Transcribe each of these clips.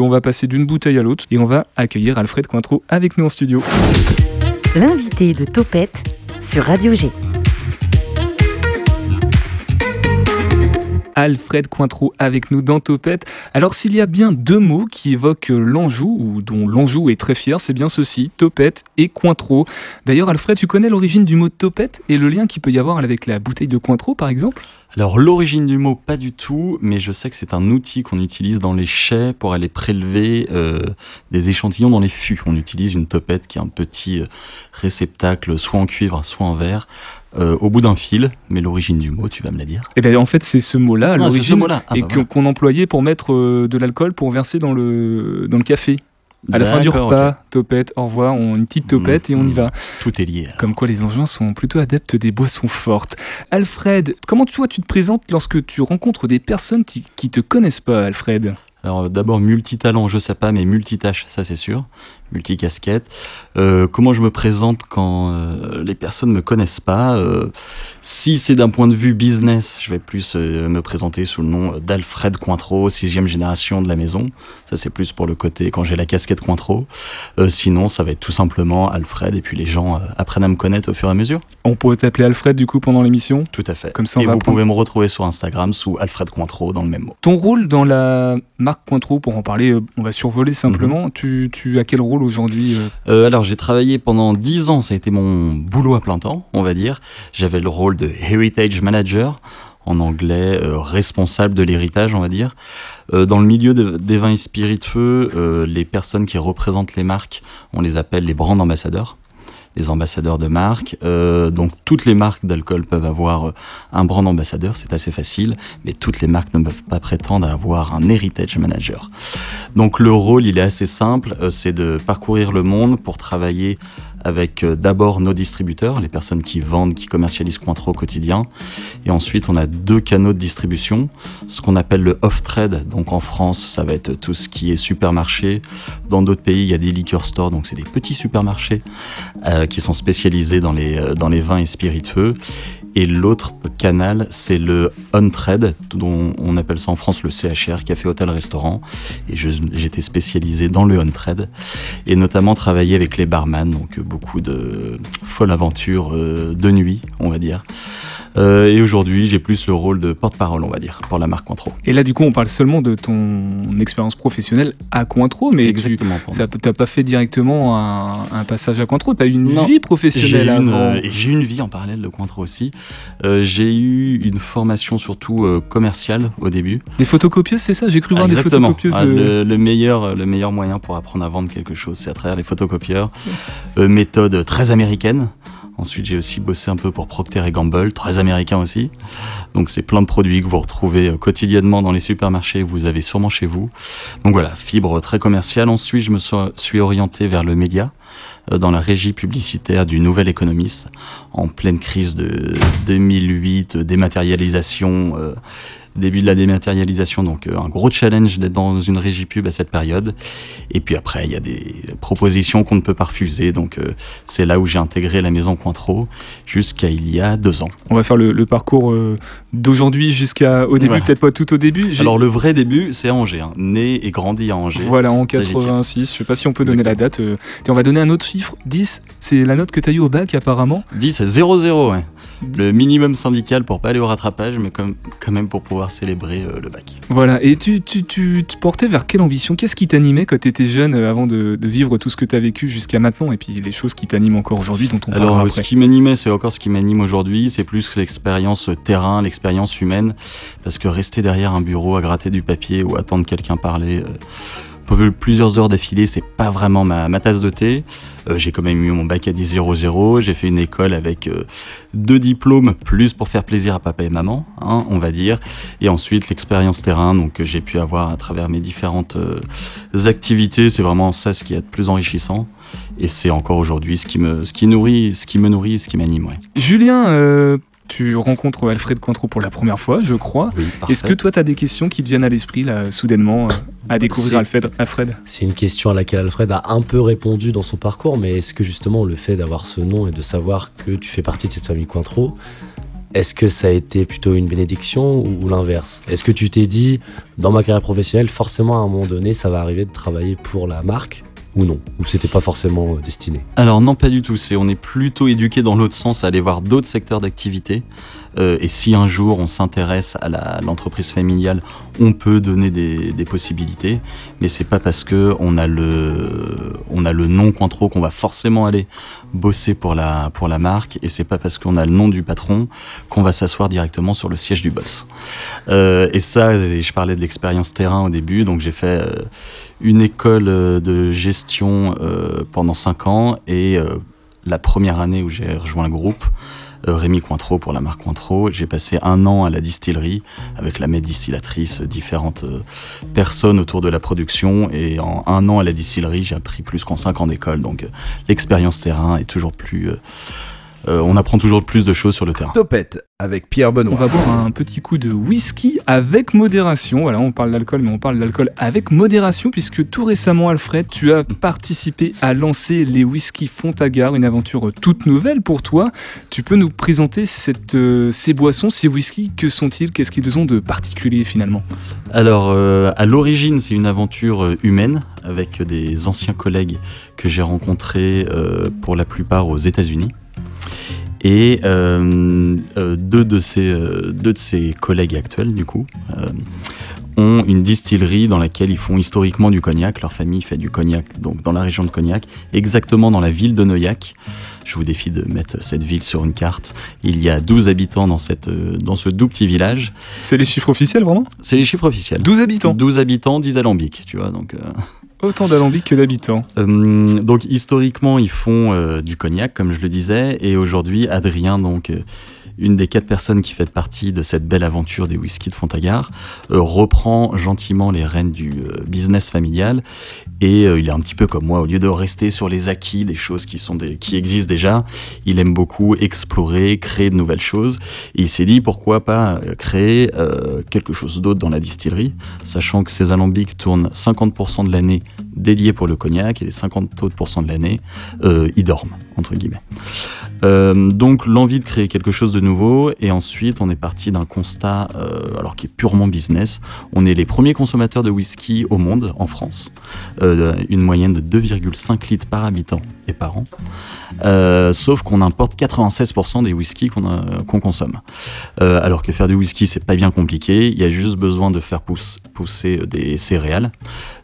On va passer d'une bouteille à l'autre et on va accueillir Alfred Cointreau avec nous en studio. L'invité de Topette sur Radio G. Alfred Cointreau avec nous dans Topette. Alors s'il y a bien deux mots qui évoquent l'Anjou, ou dont l'Anjou est très fier, c'est bien ceci, Topette et Cointreau. D'ailleurs Alfred, tu connais l'origine du mot Topette et le lien qu'il peut y avoir avec la bouteille de Cointreau par exemple? Alors l'origine du mot, pas du tout, mais je sais que c'est un outil qu'on utilise dans les chais pour aller prélever euh, des échantillons dans les fûts. On utilise une topette qui est un petit euh, réceptacle, soit en cuivre, soit en verre, euh, au bout d'un fil, mais l'origine du mot, tu vas me la dire. Eh bien, en fait, c'est ce mot-là, Ah, ce. Ah, et bah voilà. qu'on employait pour mettre euh, de l'alcool pour verser dans le, dans le café. À la fin du repas, topette, au revoir, on, une petite topette et on y Mhm. va. Tout est lié. alors. Comme quoi les Angevins sont plutôt adeptes des boissons fortes. Alfred, comment toi tu te présentes lorsque tu rencontres des personnes qui, qui te connaissent pas, Alfred? Alors d'abord multitalent, je sais pas, mais multitâche, ça c'est sûr, multicasquette. Euh, comment je me présente quand euh, les personnes me connaissent pas Euh, Si c'est d'un point de vue business, je vais plus euh, me présenter sous le nom d'Alfred Cointreau, sixième génération de la maison. Ça c'est plus pour le côté quand j'ai la casquette Cointreau. Sinon, ça va être tout simplement Alfred et puis les gens apprennent à me connaître au fur et à mesure. On pourrait t'appeler Alfred du coup pendant l'émission. Tout à fait. Comme ça, on et va vous pouvez me retrouver sur Instagram sous Alfred Cointreau dans le même mot. Ton rôle dans la marque Cointreau, pour en parler, on va survoler simplement. Mhm. tu, tu as quel rôle aujourd'hui euh Euh, alors j'ai travaillé pendant 10 ans, ça a été mon boulot à plein temps, on va dire. J'avais le rôle de Heritage Manager, en anglais euh, responsable de l'héritage, on va dire. Dans le milieu de- des vins et spiritueux, les personnes qui représentent les marques, on les appelle les brand ambassadeurs les ambassadeurs de marque. Euh, donc toutes les marques d'alcool peuvent avoir euh, un brand ambassadeur, c'est assez facile, mais toutes les marques ne peuvent pas prétendre à avoir un heritage manager. Donc le rôle, il est assez simple, euh, c'est de parcourir le monde pour travailler avec euh, d'abord nos distributeurs, les personnes qui vendent, qui commercialisent Cointreau au quotidien, et ensuite on a deux canaux de distribution, ce qu'on appelle le off-trade, donc en France ça va être tout ce qui est supermarché, dans d'autres pays il y a des liquor stores, donc c'est des petits supermarchés euh, qui sont spécialisés dans les, euh, dans les vins et spiritueux, et l'autre canal, c'est le on-trade, dont on appelle ça en France le CHR, café, hôtel, restaurant. Et j'étais spécialisé dans le on-trade, et notamment travailler avec les barman, donc beaucoup de folles aventures euh, de nuit, on va dire. Euh, et aujourd'hui, j'ai plus le rôle de porte-parole, on va dire, pour la marque Cointreau. Et là, du coup, on parle seulement de ton expérience professionnelle à Cointreau, mais tu Exactement. moi. n'as pas fait directement un, un passage à Cointreau. Tu as eu une Non. vie J'ai professionnelle une, avant. euh, j'ai une vie en parallèle de Cointreau aussi. Euh, j'ai eu une formation surtout commerciale au début. Des photocopieuses, c'est ça? J'ai cru voir des photocopieuses. Ah, le, le meilleur, le meilleur moyen pour apprendre à vendre quelque chose, c'est à travers les photocopieurs. Méthode très américaine. Ensuite, j'ai aussi bossé un peu pour Procter Gamble, très américain aussi. Donc, c'est plein de produits que vous retrouvez euh, quotidiennement dans les supermarchés, vous avez sûrement chez vous. Donc voilà, fibre très commerciale. Ensuite, je me suis orienté vers le média, euh, dans la régie publicitaire du Nouvel Économiste, en pleine crise de 2008, euh, dématérialisation, début de la dématérialisation, donc euh, un gros challenge d'être dans une régie pub à cette période. Et puis après, il y a des propositions qu'on ne peut pas refuser, donc euh, c'est là où j'ai intégré la maison Cointreau jusqu'à il y a deux ans. On va faire le, le parcours euh, d'aujourd'hui jusqu'à au début, Ouais. peut-être pas tout au début. Alors le vrai début, c'est à Angers, hein. né et grandi à Angers. Voilà, en Ça, j'y tiens. 86. Je sais pas si on peut donner la date. euh, on va donner un autre chiffre. 10, c'est la note que tu as eu au bac apparemment. 10 0-0, ouais. Le minimum syndical pour pas aller au rattrapage, mais comme, quand même pour pouvoir célébrer euh, le bac. Voilà, et tu, tu, tu te portais vers quelle ambition? Qu'est-ce qui t'animait quand tu étais jeune euh, avant de, de vivre tout ce que tu as vécu jusqu'à maintenant et puis les choses qui t'animent encore aujourd'hui dont on Alors, après ce qui m'animait, c'est encore ce qui m'anime aujourd'hui, c'est plus l'expérience terrain, l'expérience humaine, parce que rester derrière un bureau à gratter du papier ou attendre quelqu'un parler euh, plusieurs heures d'affilée, c'est pas vraiment ma, ma tasse de thé. Euh, j'ai quand même eu mon bac à 10 0 j'ai fait une école avec euh, deux diplômes, plus pour faire plaisir à papa et maman, hein, on va dire, et ensuite l'expérience terrain, donc que j'ai pu avoir à travers mes différentes euh, activités, c'est vraiment ça ce qui est de plus enrichissant. Et c'est encore aujourd'hui ce qui me, ce qui nourrit, ce qui me nourrit, ce qui m'anime. Ouais. Julien, euh, tu rencontres Alfred Cointreau pour la première fois, je crois. Oui, Est-ce que toi, tu as des questions qui te viennent à l'esprit, là, soudainement, euh, à découvrir C'est- Alfred, Alfred. C'est une question à laquelle Alfred a un peu répondu dans son parcours, mais est-ce que justement le fait d'avoir ce nom et de savoir que tu fais partie de cette famille Cointreau est-ce que ça a été plutôt une bénédiction ou l'inverse? Est-ce que tu t'es dit, dans ma carrière professionnelle, forcément à un moment donné, ça va arriver de travailler pour la marque ou non Ou c'était pas forcément euh, destiné Alors non, pas du tout. On est plutôt éduqué dans l'autre sens à aller voir d'autres secteurs d'activité. Euh, et si un jour on s'intéresse à l'entreprise familiale, on peut donner des, possibilités. Mais c'est pas parce que on a le on a le nom Cointreau qu'on va forcément aller bosser pour la pour la marque. Et c'est pas parce qu'on a le nom du patron qu'on va s'asseoir directement sur le siège du boss. Euh, et ça, je parlais de l'expérience terrain au début, donc j'ai fait une école euh, de gestion euh, pendant 5 ans et euh, la première année où j'ai rejoint le groupe, Rémi Cointreau pour la marque Cointreau, j'ai passé un an à la distillerie avec la maître distillatrice, différentes personnes autour de la production et en un an à la distillerie, j'ai appris plus qu'en 5 ans d'école. Donc l'expérience terrain est toujours plus... on apprend toujours plus de choses sur le terrain. Topette avec Pierre On Benoît. va boire un petit coup de whisky avec modération. Voilà, on parle d'alcool, mais on parle d'alcool avec modération, puisque tout récemment, Alfred, tu as participé à lancer les whisky Fontagar, une aventure toute nouvelle pour toi. Tu peux nous présenter cette, euh, ces boissons, ces whisky Que sont-ils Qu'est-ce qu'ils ont de particulier finalement? Alors, euh, à l'origine, c'est une aventure euh, humaine avec des anciens collègues que j'ai rencontrés euh, pour la plupart aux États-Unis. Et euh, euh, deux, de ces, euh, deux de ses collègues actuels, du coup, ont une distillerie dans laquelle ils font historiquement du cognac. Leur famille fait du cognac donc dans la région de Cognac, exactement dans la ville de Neuillac. Je vous défie de mettre cette ville sur une carte. Il y a 12 habitants dans, cette, dans ce doux petit village. C'est les chiffres officiels vraiment? C'est les chiffres officiels. 12 habitants 12 habitants, 10 alambics, tu vois. Donc, euh, Autant d'alambics que d'habitants. euh, donc historiquement, ils font euh, du cognac, comme je le disais, et aujourd'hui, Adrien, donc euh, une des quatre personnes qui fait partie de cette belle aventure des whiskies de Fontagar, euh, reprend gentiment les rênes du euh, business familial, et euh, il est un petit peu comme moi, au lieu de rester sur les acquis des choses qui sont qui existent déjà, il aime beaucoup explorer, créer de nouvelles choses, il s'est dit pourquoi pas créer quelque chose d'autre dans la distillerie, sachant que ces alambics tournent 50% de l'année dédiés pour le cognac et les 50 autres de l'année, ils dorment, entre guillemets. Euh, donc l'envie de créer quelque chose de nouveau et ensuite on est parti d'un constat euh, alors qui est purement business. On est les premiers consommateurs de whisky au monde en France, euh, une moyenne de 2,5 litres par habitant par an. Euh, sauf qu'on importe 96% des whiskies qu'on qu'on consomme. Euh, alors que faire du whisky c'est pas bien compliqué, il y a juste besoin de faire pousse- pousser des céréales.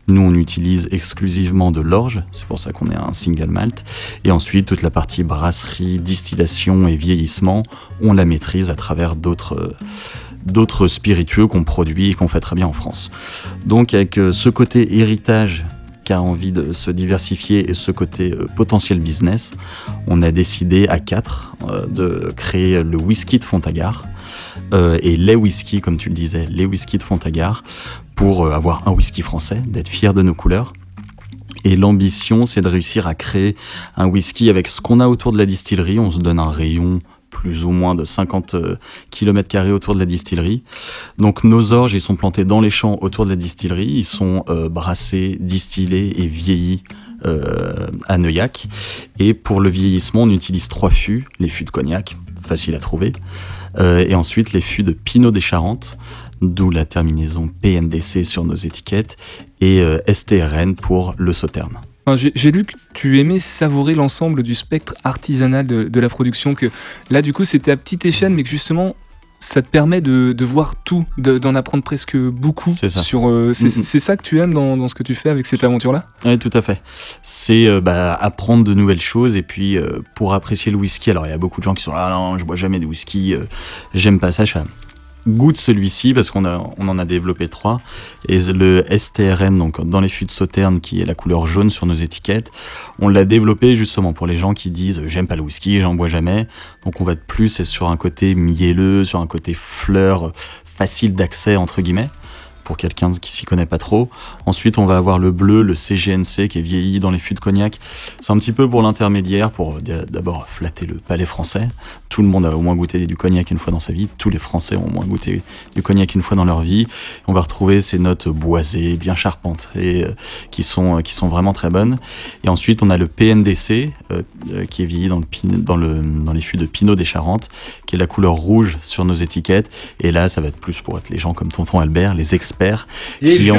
Nous, on utilise exclusivement de l'orge, c'est pour ça qu'on est un single malt. Et ensuite, toute la partie brasserie, distillation et vieillissement, on la maîtrise à travers d'autres euh, d'autres spiritueux qu'on produit et qu'on fait très bien en France. Donc, avec euh, ce côté héritage qui a envie de se diversifier et ce côté euh, potentiel business, on a décidé à quatre euh, de créer le whisky de Fontagar. euh, et les whisky, comme tu le disais, les whisky de Fontagar, pour avoir un whisky français, d'être fier de nos couleurs. Et l'ambition, c'est de réussir à créer un whisky avec ce qu'on a autour de la distillerie. On se donne un rayon plus ou moins de 50 km autour de la distillerie. Donc nos orges, ils sont plantés dans les champs autour de la distillerie. Ils sont euh, brassés, distillés et vieillis euh, à Neuillac. Et pour le vieillissement, on utilise trois fûts. Les fûts de cognac, facile à trouver. Euh, et ensuite les fûts de Pinot des Charentes, d'où la terminaison PNDC sur nos étiquettes, et euh, STRN pour le sauterne. Enfin, J'ai lu que tu aimais savourer l'ensemble du spectre artisanal de, de la production, que là du coup c'était à petite échelle, mais que justement ça te permet de, de voir tout, de- d'en apprendre presque beaucoup. C'est ça. Euh, c'est c'est ça que tu aimes dans, dans ce que tu fais avec cette aventure-là? Oui, tout à fait. C'est euh, bah, apprendre de nouvelles choses et puis euh, pour apprécier le whisky. Alors il y a beaucoup de gens qui sont là, Ah non, je bois jamais de whisky, j'aime pas ça. Je fais, goûte celui-ci parce qu'on on en a développé trois. Et le STRN, donc dans les fûts de sauterne, qui est la couleur jaune sur nos étiquettes, on l'a développé justement pour les gens qui disent j'aime pas le whisky, j'en bois jamais. Donc on va être plus sur un côté mielleux, sur un côté fleur, facile d'accès entre guillemets pour quelqu'un qui s'y connaît pas trop. Ensuite, on va avoir le bleu, le CGNC qui est vieilli dans les fûts de cognac. C'est un petit peu pour l'intermédiaire, pour d'abord flatter le palais français. Tout le monde a au moins goûté du cognac une fois dans sa vie. Tous les Français ont au moins goûté du cognac une fois dans leur vie. On va retrouver ces notes boisées, bien charpentes, et euh, qui sont, euh, qui sont vraiment très bonnes. Et ensuite, on a le PNDC, euh, qui est vieilli dans, le, pin- dans, le, dans les fûts de Pinot des Charentes, qui est la couleur rouge sur nos étiquettes. Et là, ça va être plus pour être les gens comme Tonton Albert, les experts, qui ont,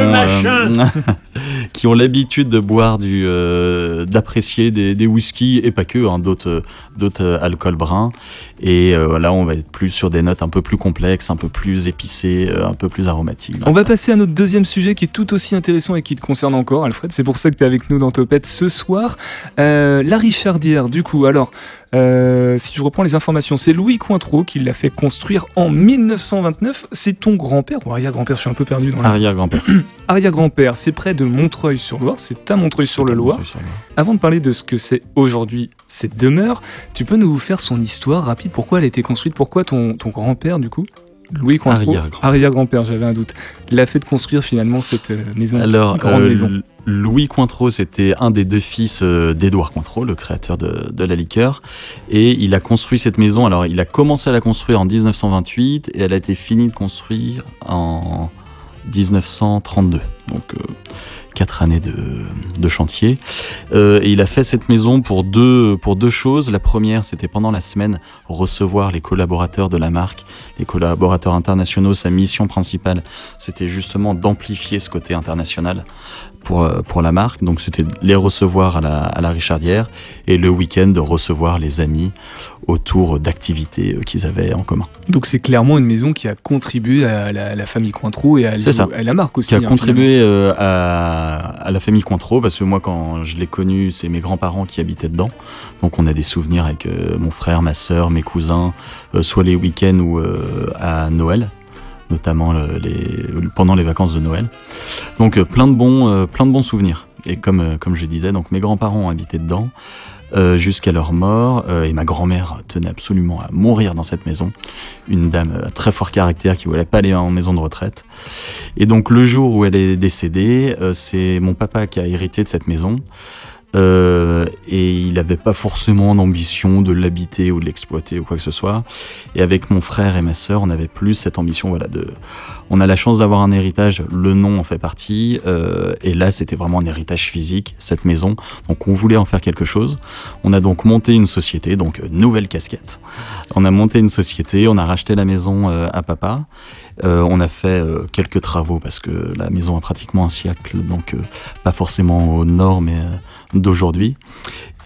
qui ont l'habitude de boire du, euh, d'apprécier des, des whiskies et pas que, hein, d'autres, d'autres euh, alcools bruns. Et euh, là, on va être plus sur des notes un peu plus complexes, un peu plus épicées, euh, un peu plus aromatiques. On va passer à notre deuxième sujet qui est tout aussi intéressant et qui te concerne encore, Alfred. C'est pour ça que tu es avec nous dans Topette ce soir. Euh, la Richardière, du coup, alors, euh, si je reprends les informations, c'est Louis Cointreau qui l'a fait construire en 1929. C'est ton grand-père, ou arrière-grand-père, je suis un peu perdu dans la... Arrière-grand-père. Arrière-grand-père, c'est près de Montreuil-sur-Loire, c'est à Montreuil-sur-le-Loire. Montreuil-sur-Loire. Avant de parler de ce que c'est aujourd'hui cette demeure, tu peux nous faire son histoire rapide, pourquoi elle a été construite, pourquoi ton, ton grand-père, du coup, Louis Cointreau, Arrière-grand-père. arrière-grand-père, j'avais un doute, l'a fait de construire finalement cette euh, maison, Alors, grande euh, maison. Louis Cointreau, c'était un des deux fils euh, d'Édouard Cointreau, le créateur de, de la liqueur. Et il a construit cette maison. Alors, il a commencé à la construire en 1928 et elle a été finie de construire en 1932. Donc, euh, quatre années de, chantier. Euh, et il a fait cette maison pour deux, pour deux choses. La première, c'était pendant la semaine recevoir les collaborateurs de la marque, les collaborateurs internationaux. Sa mission principale, c'était justement d'amplifier ce côté international pour, euh, pour la marque. Donc c'était les recevoir à la, à la Richardière et le week-end recevoir les amis autour d'activités euh, qu'ils avaient en commun. Donc c'est clairement une maison qui a contribué à la, la famille Cointreau et à, la marque aussi. Qui a hein, contribué euh, à, à la famille Cointreau parce que moi quand je l'ai connu c'est mes grands-parents qui habitaient dedans. Donc on a des souvenirs avec euh, mon frère, ma sœur, mes cousins euh, soit les week-ends ou à Noël notamment le- les, pendant les vacances de Noël. Donc plein de bons plein de bons souvenirs. Et comme comme je disais donc mes grands-parents habité dedans euh, jusqu'à leur mort euh, et ma grand-mère tenait absolument à mourir dans cette maison une dame euh, à très fort caractère qui voulait pas aller en maison de retraite et donc le jour où elle est décédée, euh, c'est mon papa qui a hérité de cette maison. Euh, et il n'avait pas forcément d'ambition de l'habiter ou de l'exploiter ou quoi que ce soit. Et avec mon frère et ma sœur, on avait plus cette ambition. Voilà, de, on a la chance d'avoir un héritage, le nom en fait partie. euh, et là, c'était vraiment un héritage physique, cette maison. Donc on voulait en faire quelque chose. On a donc monté une société, donc euh, nouvelle casquette. On a monté une société, on a racheté la maison euh, à papa. Euh, on a fait euh, quelques travaux parce que la maison a pratiquement un siècle, donc euh, pas forcément aux normes euh, d'aujourd'hui.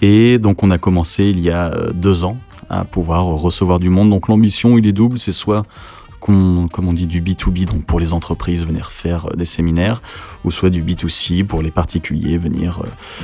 Et donc on a commencé il y a deux ans à pouvoir recevoir du monde. Donc l'ambition, il est double, c'est soit comme on dit, du B2B, donc pour les entreprises venir faire des séminaires, ou soit du B2C pour les particuliers venir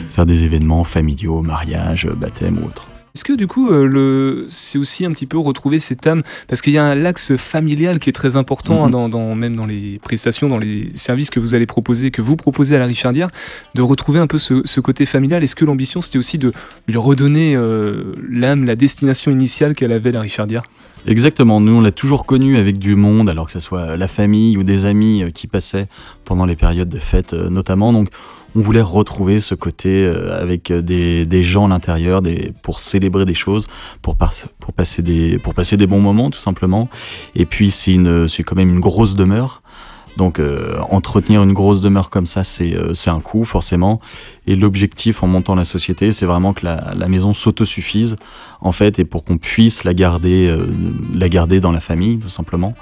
faire des événements familiaux, mariage, baptême ou autre. Est-ce que du coup, euh, le... c'est aussi un petit peu retrouver cette âme? Parce qu'il y a l'axe familial qui est très important, Mhm. hein, dans, dans- même dans les prestations, dans les services que vous allez proposer, que vous proposez à la Richardière, de retrouver un peu ce, ce côté familial. Est-ce que l'ambition, c'était aussi de lui redonner euh, l'âme, la destination initiale qu'elle avait, la Richardière? Exactement, nous on l'a toujours connu avec du monde, alors que ce soit la famille ou des amis euh, qui passaient pendant les périodes de fête notamment. Donc on voulait retrouver ce côté euh, avec euh, des, gens à l'intérieur pour célébrer des choses, pour, passer des, bons moments tout simplement. Et puis c'est quand même une grosse demeure. Donc euh, entretenir une grosse demeure comme ça, c'est euh, un coût forcément. Et l'objectif en montant la société, c'est vraiment que la, la maison s'autosuffise en fait, et pour qu'on puisse la garder, euh, la garder dans la famille tout simplement,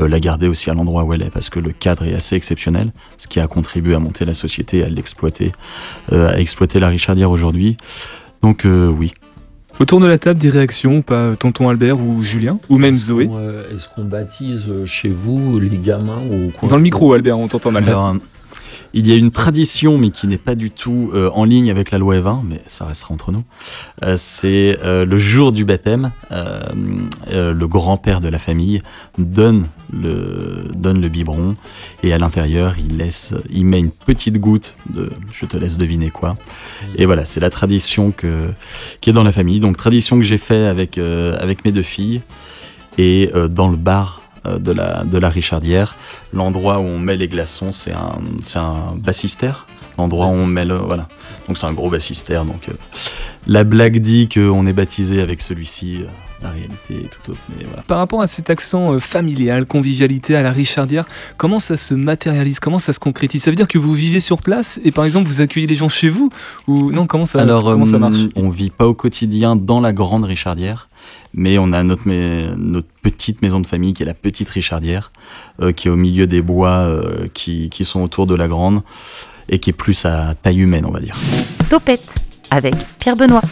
Euh, la garder aussi à l'endroit où elle est, parce que le cadre est assez exceptionnel, ce qui a contribué à monter la société, à l'exploiter, à exploiter la Richardière aujourd'hui. Donc oui, Autour de la table, des réactions, pas tonton Albert ou Julien, ou même Est-ce Zoé qu'on, euh, Est-ce qu'on baptise euh, chez vous les gamins au coin Dans le micro, Albert, on t'entend mal. Alors, euh, il y a une tradition, mais qui n'est pas du tout euh, en ligne avec la loi Evin, mais ça restera entre nous. Euh, c'est euh, le jour du baptême, euh, euh, le grand-père de la famille donne le, donne le biberon et à l'intérieur, il, laisse, il met une petite goutte de, je te laisse deviner quoi. Et voilà, c'est la tradition que, qui est dans la famille. Donc, tradition que j'ai fait avec, euh, avec mes deux filles et euh, dans le bar euh, de la, de la Richardière. L'endroit où on met les glaçons, c'est un, c'est un bassistère. L'endroit où on met le. Voilà. Donc c'est un gros bassistère. Donc la blague dit qu'on est baptisé avec celui-ci. La réalité est tout autre. Mais voilà. Par rapport à cet accent euh, familial, convivialité à la Richardière, comment ça se matérialise? Comment ça se concrétise? Ça veut dire que vous vivez sur place et par exemple vous accueillez les gens chez vous? Ou non, comment ça, Alors, comment ça euh, marche? on vit pas au quotidien dans la grande Richardière, mais on a notre, mais- notre petite maison de famille qui est la petite Richardière, euh, qui est au milieu des bois euh, qui, qui sont autour de la grande et qui est plus à taille humaine, on va dire. Topette avec Pierre Benoît.